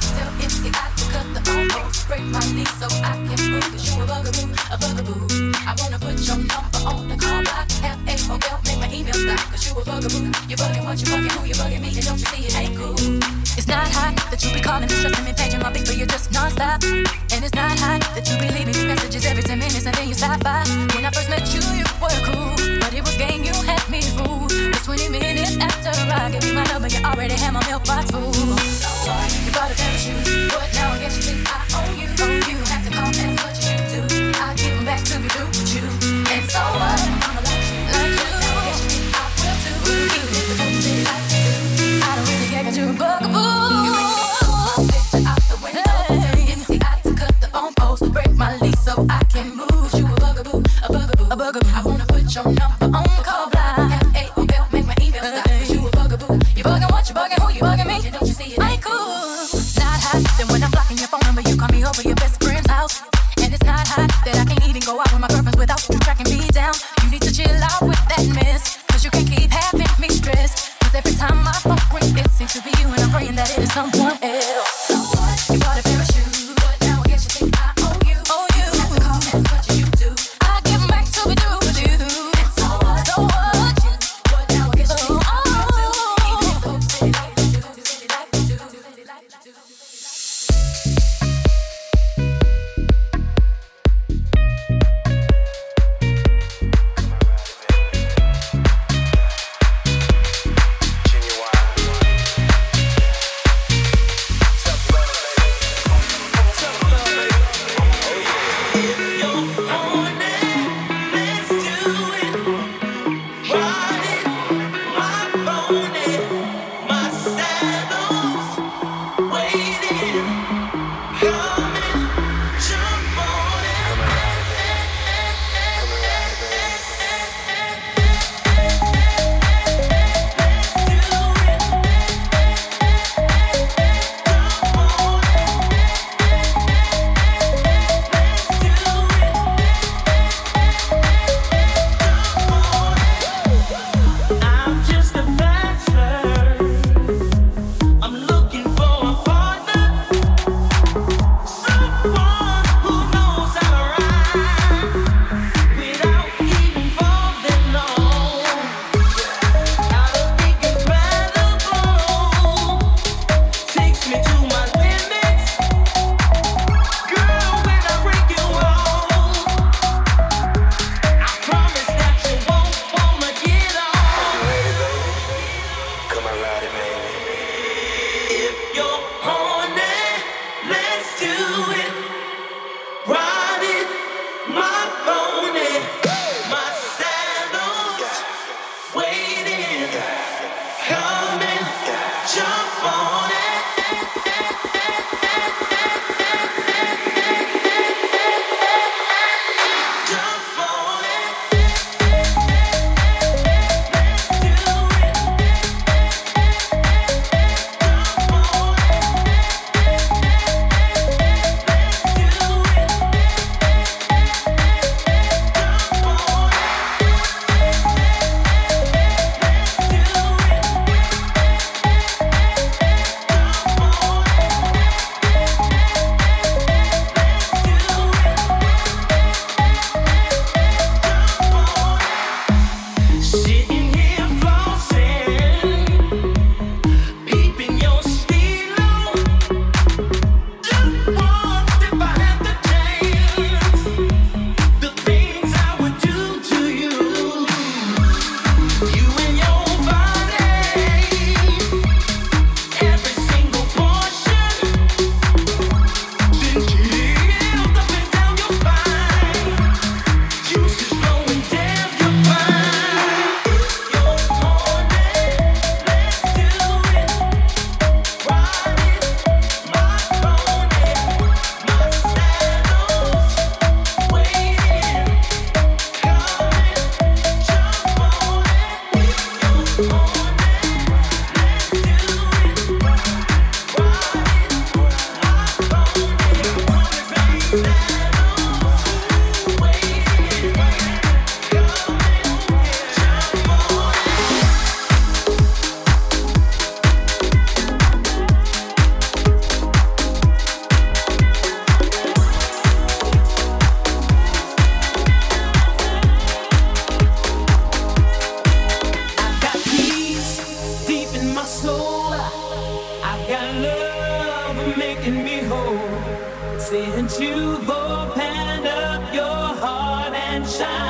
myself empty. I to cut the almost, break my knees so I can. time.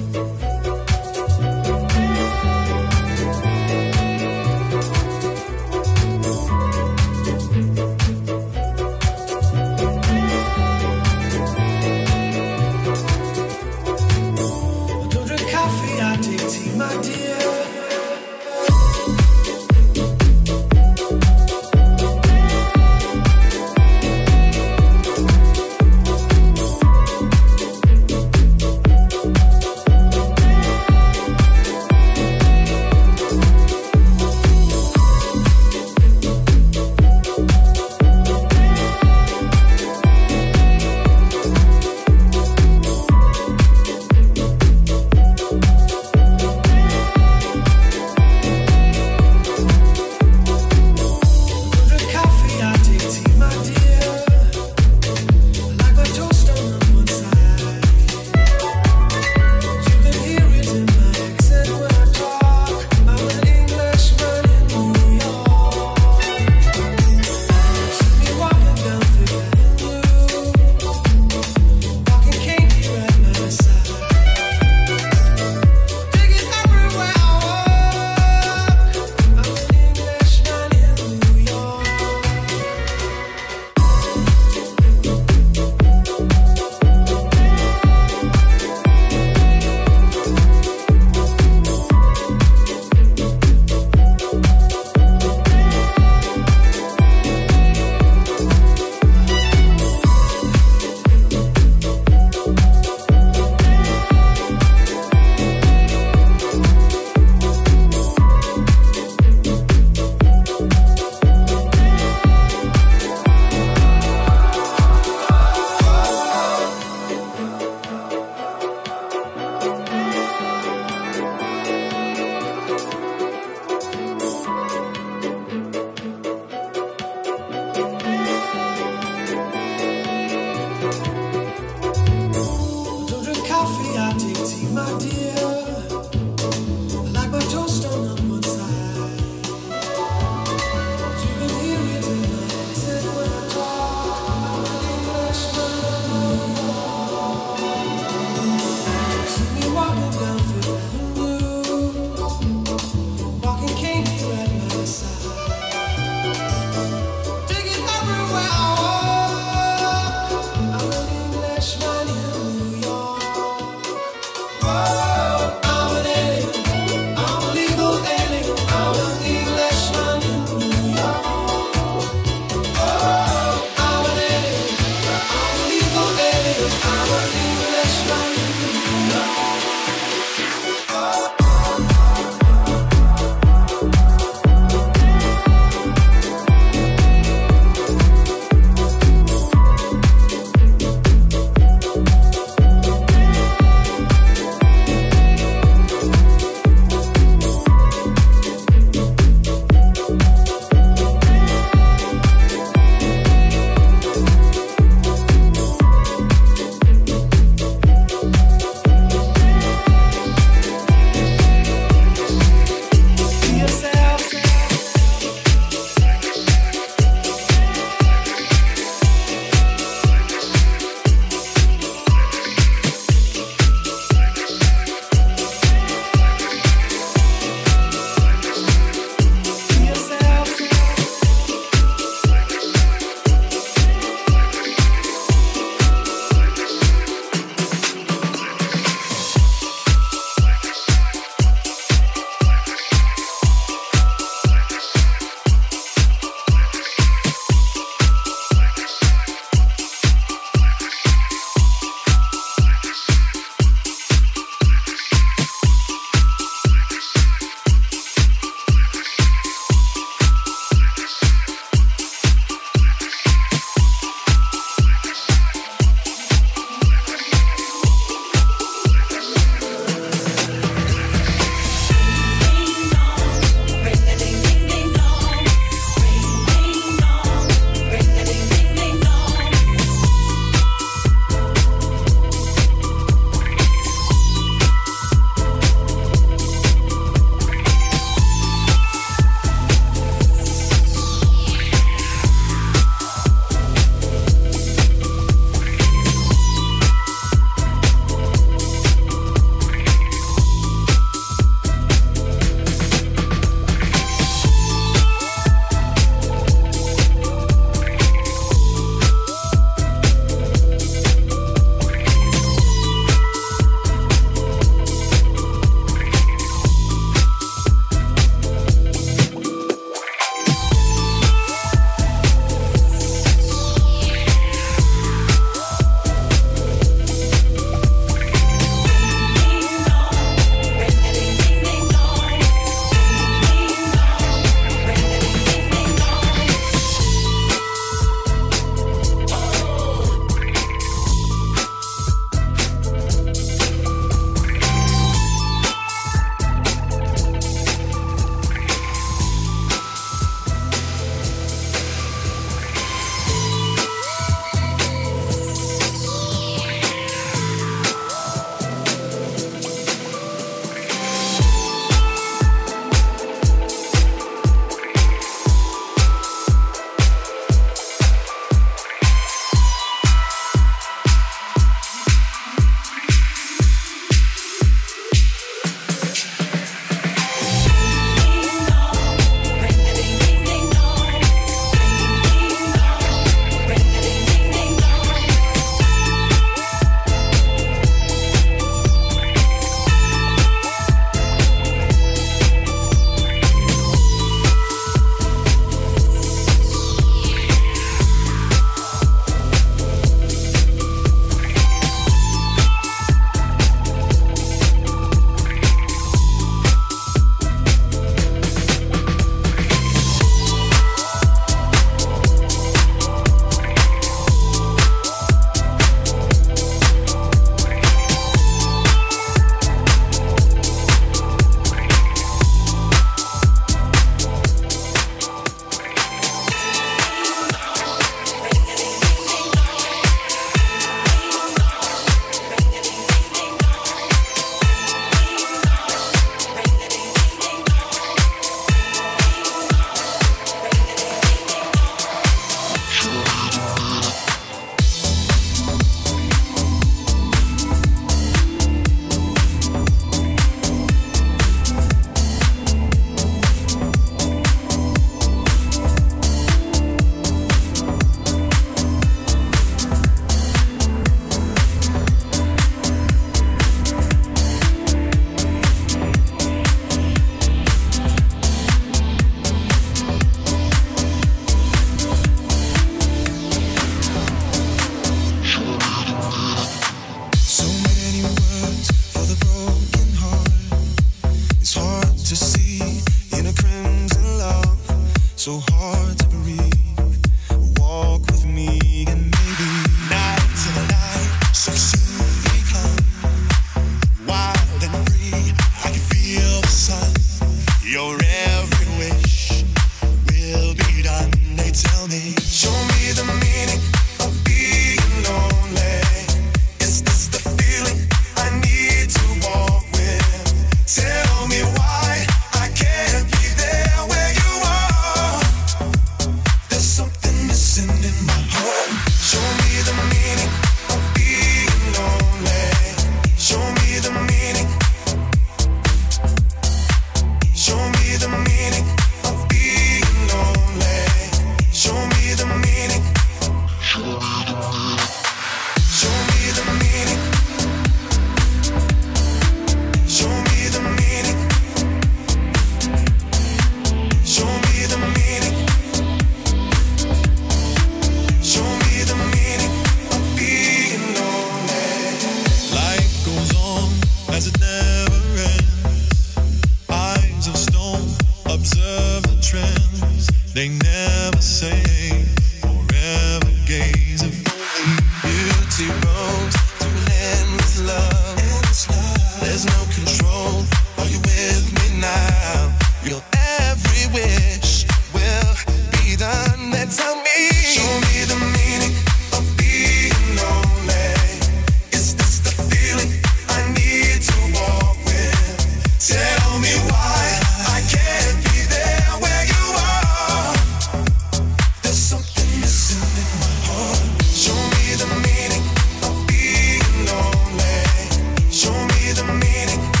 the meaning.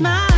manchmal.